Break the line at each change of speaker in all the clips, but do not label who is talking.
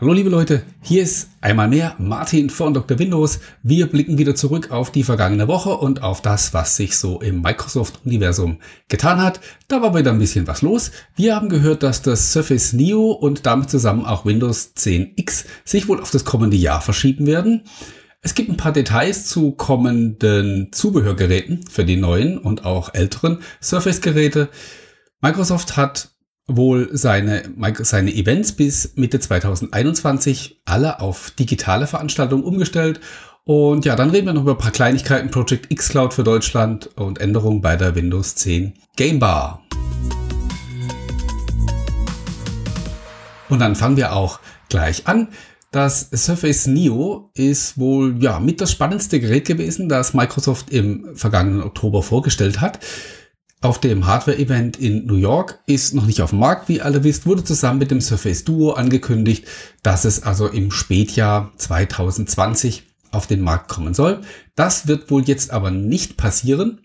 Hallo liebe Leute, hier ist einmal mehr Martin von Dr. Windows. Wir blicken wieder zurück auf die vergangene Woche und auf das, was sich so im Microsoft-Universum getan hat. Da war wieder ein bisschen was los. Wir haben gehört, dass das Surface Neo und damit zusammen auch Windows 10X sich wohl auf das kommende Jahr verschieben werden. Es gibt ein paar Details zu kommenden Zubehörgeräten für die neuen und auch älteren Surface-Geräte. Microsoft hat wohl seine, seine Events bis Mitte 2021 alle auf digitale Veranstaltungen umgestellt. Und ja, dann reden wir noch über ein paar Kleinigkeiten, Project X Cloud für Deutschland und Änderungen bei der Windows 10 Game Bar. Und dann fangen wir auch gleich an. Das Surface Neo ist wohl ja mit das spannendste Gerät gewesen, das Microsoft im vergangenen Oktober vorgestellt hat auf dem Hardware-Event in New York, ist noch nicht auf dem Markt, wie ihr alle wisst, wurde zusammen mit dem Surface Duo angekündigt, dass es also im Spätjahr 2020 auf den Markt kommen soll. Das wird wohl jetzt aber nicht passieren.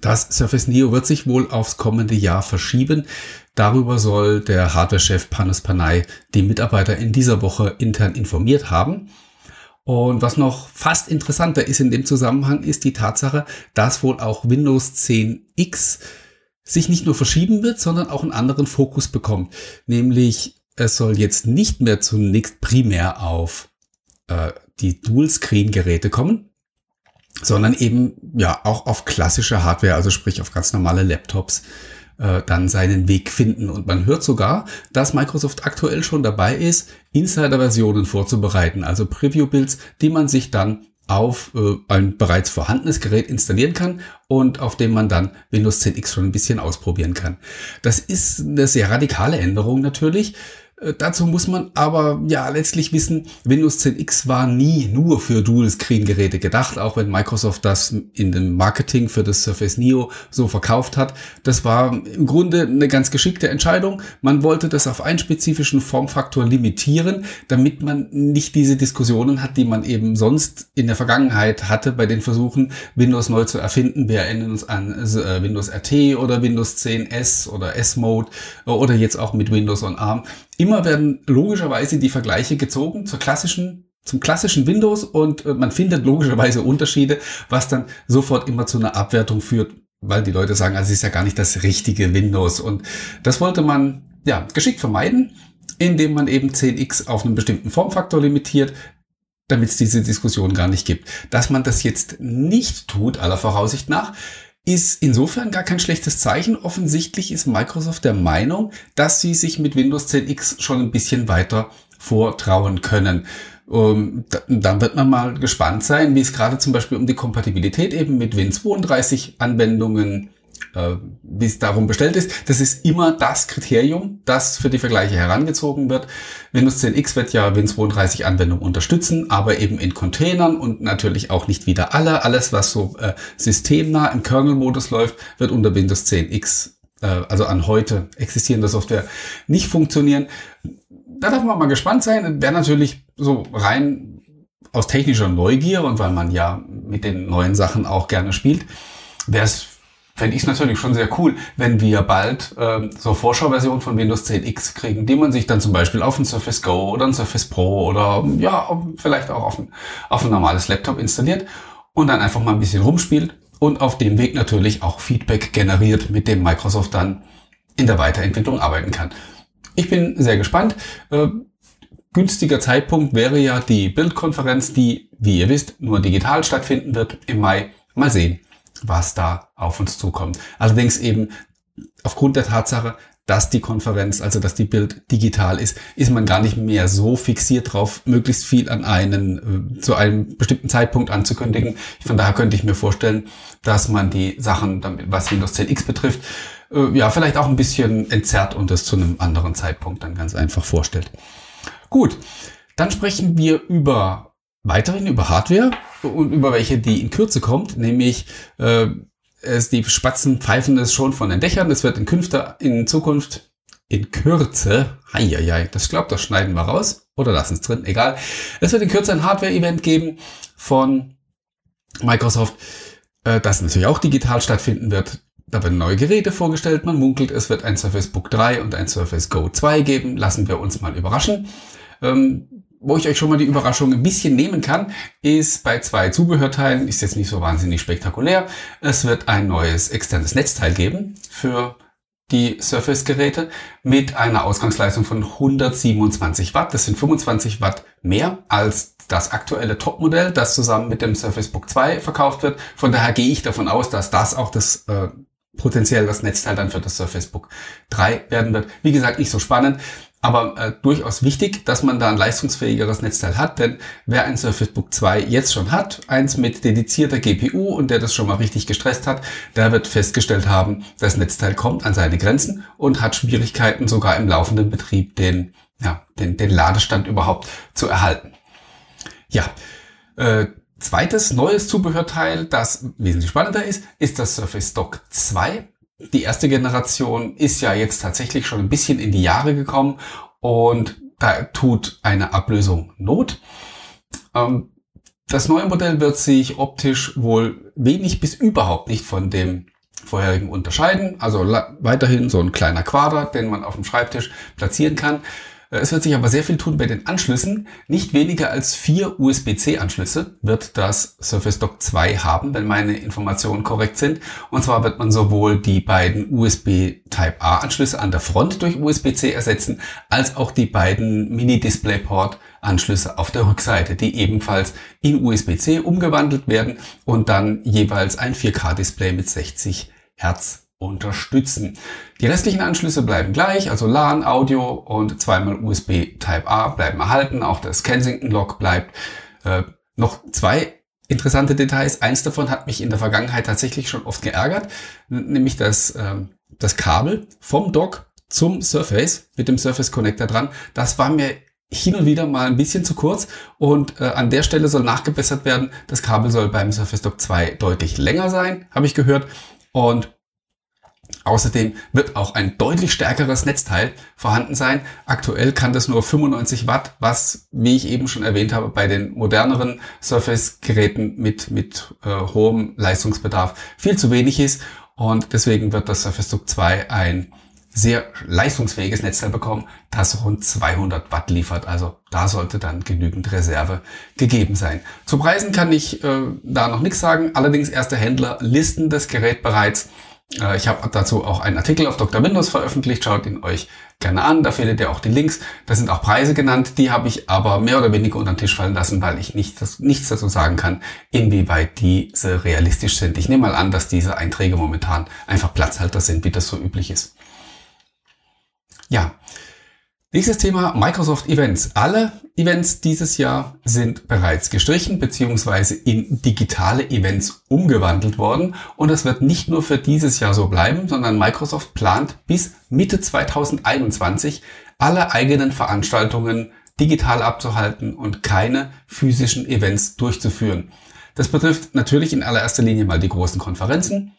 Das Surface Neo wird sich wohl aufs kommende Jahr verschieben. Darüber soll der Hardware-Chef Panos Panay die Mitarbeiter in dieser Woche intern informiert haben. Und was noch fast interessanter ist in dem Zusammenhang, ist die Tatsache, dass wohl auch Windows 10 X sich nicht nur verschieben wird, sondern auch einen anderen Fokus bekommt. Nämlich, es soll jetzt nicht mehr zunächst primär auf äh, die Dual-Screen-Geräte kommen, sondern eben ja auch auf klassische Hardware, also sprich auf ganz normale Laptops äh, dann seinen Weg finden. Und man hört sogar, dass Microsoft aktuell schon dabei ist, Insider-Versionen vorzubereiten, also Preview-Builds, die man sich dann auf äh, ein bereits vorhandenes Gerät installieren kann und auf dem man dann Windows 10X schon ein bisschen ausprobieren kann. Das ist eine sehr radikale Änderung natürlich. Äh, dazu muss man aber ja letztlich wissen, Windows 10 X war nie nur für Dual-Screen-Geräte gedacht, auch wenn Microsoft das in dem Marketing für das Surface Neo so verkauft hat. Das war im Grunde eine ganz geschickte Entscheidung. Man wollte das auf einen spezifischen Formfaktor limitieren, damit man nicht diese Diskussionen hat, die man eben sonst in der Vergangenheit hatte bei den Versuchen, Windows neu zu erfinden. Wir erinnern uns an äh, Windows RT oder Windows 10 S oder S-Mode äh, oder jetzt auch mit Windows on ARM Immer werden logischerweise die Vergleiche gezogen zur klassischen zum klassischen Windows und äh, man findet logischerweise Unterschiede, was dann sofort immer zu einer Abwertung führt, weil die Leute sagen, also es ist ja gar nicht das richtige Windows und das wollte man ja geschickt vermeiden, indem man eben 10x auf einen bestimmten Formfaktor limitiert, damit es diese Diskussion gar nicht gibt. Dass man das jetzt nicht tut, aller Voraussicht nach, ist insofern gar kein schlechtes Zeichen. Offensichtlich ist Microsoft der Meinung, dass sie sich mit Windows 10 X schon ein bisschen weiter vortrauen können. Ähm, dann wird man mal gespannt sein, wie es gerade zum Beispiel um die Kompatibilität eben mit Win32 Anwendungen äh, wie es darum bestellt ist. Das ist immer das Kriterium, das für die Vergleiche herangezogen wird. Windows 10 X wird ja Win32 Anwendungen unterstützen, aber eben in Containern und natürlich auch nicht wieder alle. Alles, was so äh, systemnah im Kernel-Modus läuft, wird unter Windows 10 X, äh, also an heute existierende Software, nicht funktionieren. Da darf man mal gespannt sein. Wäre natürlich so rein aus technischer Neugier und weil man ja mit den neuen Sachen auch gerne spielt, wäre es fände ich es natürlich schon sehr cool, wenn wir bald äh, so Vorschauversion von Windows 10 X kriegen, die man sich dann zum Beispiel auf ein Surface Go oder ein Surface Pro oder ja, vielleicht auch auf ein, auf ein normales Laptop installiert und dann einfach mal ein bisschen rumspielt und auf dem Weg natürlich auch Feedback generiert, mit dem Microsoft dann in der Weiterentwicklung arbeiten kann. Ich bin sehr gespannt. Äh, günstiger Zeitpunkt wäre ja die Bildkonferenz, die, wie ihr wisst, nur digital stattfinden wird im Mai. Mal sehen was da auf uns zukommt. Allerdings eben aufgrund der Tatsache, dass die Konferenz, also dass die Bild digital ist, ist man gar nicht mehr so fixiert drauf, möglichst viel an einen äh, zu einem bestimmten Zeitpunkt anzukündigen. Von daher könnte ich mir vorstellen, dass man die Sachen, was Windows 10X betrifft, äh, ja vielleicht auch ein bisschen entzerrt und das zu einem anderen Zeitpunkt dann ganz einfach vorstellt. Gut, dann sprechen wir über weiterhin über Hardware und über welche die in Kürze kommt, nämlich äh, es, die Spatzen pfeifen es schon von den Dächern. Es wird in, Künfte, in Zukunft in Kürze, heieiei, das glaubt, das schneiden wir raus oder lassen es drin, egal. Es wird in Kürze ein Hardware-Event geben von Microsoft, äh, das natürlich auch digital stattfinden wird. Da werden neue Geräte vorgestellt. Man munkelt, es wird ein Surface Book 3 und ein Surface Go 2 geben. Lassen wir uns mal überraschen. Ähm, wo ich euch schon mal die Überraschung ein bisschen nehmen kann, ist bei zwei Zubehörteilen, ist jetzt nicht so wahnsinnig spektakulär. Es wird ein neues externes Netzteil geben für die Surface-Geräte mit einer Ausgangsleistung von 127 Watt. Das sind 25 Watt mehr als das aktuelle Topmodell, das zusammen mit dem Surface Book 2 verkauft wird. Von daher gehe ich davon aus, dass das auch das äh, potenziell das Netzteil dann für das Surface Book 3 werden wird. Wie gesagt, nicht so spannend aber äh, durchaus wichtig, dass man da ein leistungsfähigeres Netzteil hat, denn wer ein Surface Book 2 jetzt schon hat, eins mit dedizierter GPU und der das schon mal richtig gestresst hat, der wird festgestellt haben, das Netzteil kommt an seine Grenzen und hat Schwierigkeiten sogar im laufenden Betrieb den, ja, den, den Ladestand überhaupt zu erhalten. Ja, äh, zweites neues Zubehörteil, das wesentlich spannender ist, ist das Surface Dock 2 die erste Generation ist ja jetzt tatsächlich schon ein bisschen in die Jahre gekommen und da tut eine Ablösung Not. Ähm, das neue Modell wird sich optisch wohl wenig bis überhaupt nicht von dem vorherigen unterscheiden. Also weiterhin so ein kleiner Quader, den man auf dem Schreibtisch platzieren kann. Es wird sich aber sehr viel tun bei den Anschlüssen. Nicht weniger als vier USB-C-Anschlüsse wird das Surface Dock 2 haben, wenn meine Informationen korrekt sind. Und zwar wird man sowohl die beiden USB Type-A-Anschlüsse an der Front durch USB-C ersetzen, als auch die beiden Mini-DisplayPort-Anschlüsse auf der Rückseite, die ebenfalls in USB-C umgewandelt werden und dann jeweils ein 4K-Display mit 60 Hertz unterstützen. Die restlichen Anschlüsse bleiben gleich, also LAN, Audio und zweimal USB Type-A bleiben erhalten. Auch das Kensington-Log bleibt. Äh, noch zwei interessante Details. Eins davon hat mich in der Vergangenheit tatsächlich schon oft geärgert, nämlich das, äh, das Kabel vom Dock zum Surface mit dem Surface Connector dran. Das war mir hin und wieder mal ein bisschen zu kurz und äh, an der Stelle soll nachgebessert werden. Das Kabel soll beim Surface Dock 2 deutlich länger sein, habe ich gehört. Und Außerdem wird auch ein deutlich stärkeres Netzteil vorhanden sein. Aktuell kann das nur 95 Watt, was, wie ich eben schon erwähnt habe, bei den moderneren Surface-Geräten mit, mit äh, hohem Leistungsbedarf viel zu wenig ist. Und deswegen wird das Surface Duck 2 ein sehr leistungsfähiges Netzteil bekommen, das rund 200 Watt liefert. Also da sollte dann genügend Reserve gegeben sein. Zu Preisen kann ich äh, da noch nichts sagen. Allerdings erste Händler listen das Gerät bereits ich habe dazu auch einen Artikel auf Dr. Windows veröffentlicht, schaut ihn euch gerne an, da findet ihr auch die Links. Da sind auch Preise genannt, die habe ich aber mehr oder weniger unter den Tisch fallen lassen, weil ich nicht, das, nichts dazu sagen kann, inwieweit diese realistisch sind. Ich nehme mal an, dass diese Einträge momentan einfach Platzhalter sind, wie das so üblich ist. Ja, Nächstes Thema Microsoft Events. Alle Events dieses Jahr sind bereits gestrichen bzw. in digitale Events umgewandelt worden und das wird nicht nur für dieses Jahr so bleiben, sondern Microsoft plant bis Mitte 2021 alle eigenen Veranstaltungen digital abzuhalten und keine physischen Events durchzuführen. Das betrifft natürlich in allererster Linie mal die großen Konferenzen,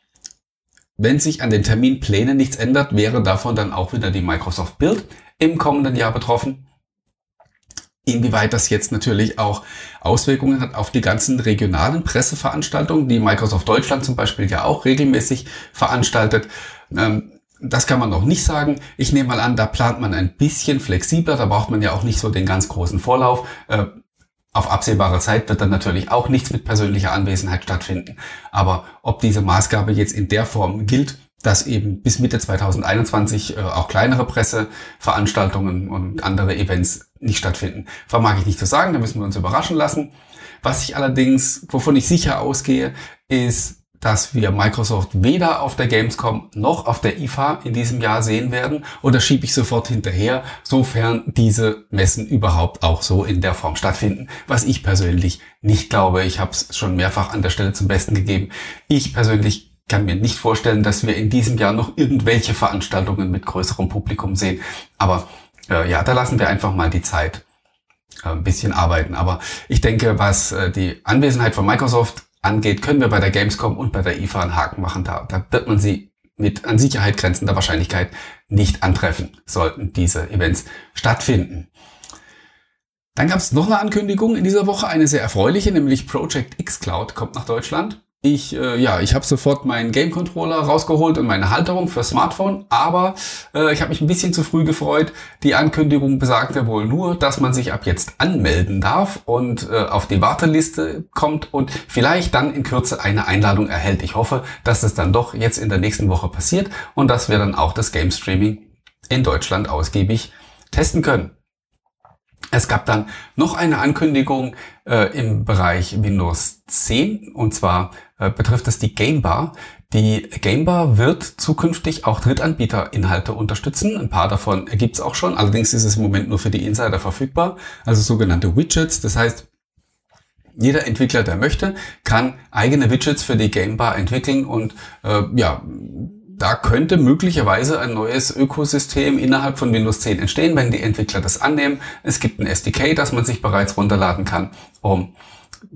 wenn sich an den Terminplänen nichts ändert, wäre davon dann auch wieder die Microsoft Build im kommenden Jahr betroffen. Inwieweit das jetzt natürlich auch Auswirkungen hat auf die ganzen regionalen Presseveranstaltungen, die Microsoft Deutschland zum Beispiel ja auch regelmäßig veranstaltet. Ähm, das kann man noch nicht sagen. Ich nehme mal an, da plant man ein bisschen flexibler. Da braucht man ja auch nicht so den ganz großen Vorlauf. Äh, auf absehbare Zeit wird dann natürlich auch nichts mit persönlicher Anwesenheit stattfinden. Aber ob diese Maßgabe jetzt in der Form gilt, dass eben bis Mitte 2021 äh, auch kleinere Presseveranstaltungen und andere Events nicht stattfinden, vermag ich nicht zu sagen. Da müssen wir uns überraschen lassen. Was ich allerdings, wovon ich sicher ausgehe, ist, dass wir Microsoft weder auf der Gamescom noch auf der IFA in diesem Jahr sehen werden. Und das schiebe ich sofort hinterher, sofern diese Messen überhaupt auch so in der Form stattfinden, was ich persönlich nicht glaube. Ich habe es schon mehrfach an der Stelle zum Besten gegeben. Ich persönlich kann mir nicht vorstellen, dass wir in diesem Jahr noch irgendwelche Veranstaltungen mit größerem Publikum sehen. Aber äh, ja, da lassen wir einfach mal die Zeit äh, ein bisschen arbeiten. Aber ich denke, was äh, die Anwesenheit von Microsoft angeht, können wir bei der Gamescom und bei der IFA einen Haken machen. Da, da wird man sie mit an Sicherheit grenzender Wahrscheinlichkeit nicht antreffen, sollten diese Events stattfinden. Dann gab es noch eine Ankündigung in dieser Woche, eine sehr erfreuliche, nämlich Project X Cloud kommt nach Deutschland. Ich, äh, ja, ich habe sofort meinen Game Controller rausgeholt und meine Halterung für Smartphone, aber äh, ich habe mich ein bisschen zu früh gefreut. Die Ankündigung besagte wohl nur, dass man sich ab jetzt anmelden darf und äh, auf die Warteliste kommt und vielleicht dann in Kürze eine Einladung erhält. Ich hoffe, dass es dann doch jetzt in der nächsten Woche passiert und dass wir dann auch das Game Streaming in Deutschland ausgiebig testen können. Es gab dann noch eine Ankündigung äh, im Bereich Windows 10 und zwar äh, betrifft es die Gamebar. Die Gamebar wird zukünftig auch Drittanbieter-Inhalte unterstützen. Ein paar davon gibt's auch schon. Allerdings ist es im Moment nur für die Insider verfügbar, also sogenannte Widgets. Das heißt, jeder Entwickler, der möchte, kann eigene Widgets für die Gamebar entwickeln und äh, ja, da könnte möglicherweise ein neues Ökosystem innerhalb von Windows 10 entstehen, wenn die Entwickler das annehmen. Es gibt ein SDK, das man sich bereits runterladen kann, um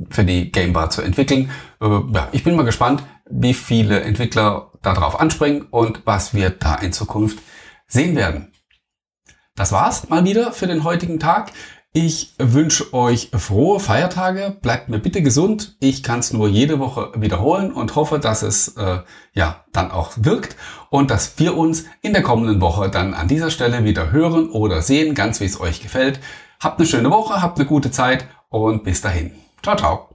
für die Gamebar zu entwickeln. Äh, ja, ich bin mal gespannt, wie viele Entwickler darauf anspringen und was wir da in Zukunft sehen werden. Das war's mal wieder für den heutigen Tag. Ich wünsche euch frohe Feiertage. Bleibt mir bitte gesund. Ich kann es nur jede Woche wiederholen und hoffe, dass es äh, ja dann auch wirkt und dass wir uns in der kommenden Woche dann an dieser Stelle wieder hören oder sehen, ganz wie es euch gefällt. Habt eine schöne Woche, habt eine gute Zeit und bis dahin. Ciao, ciao.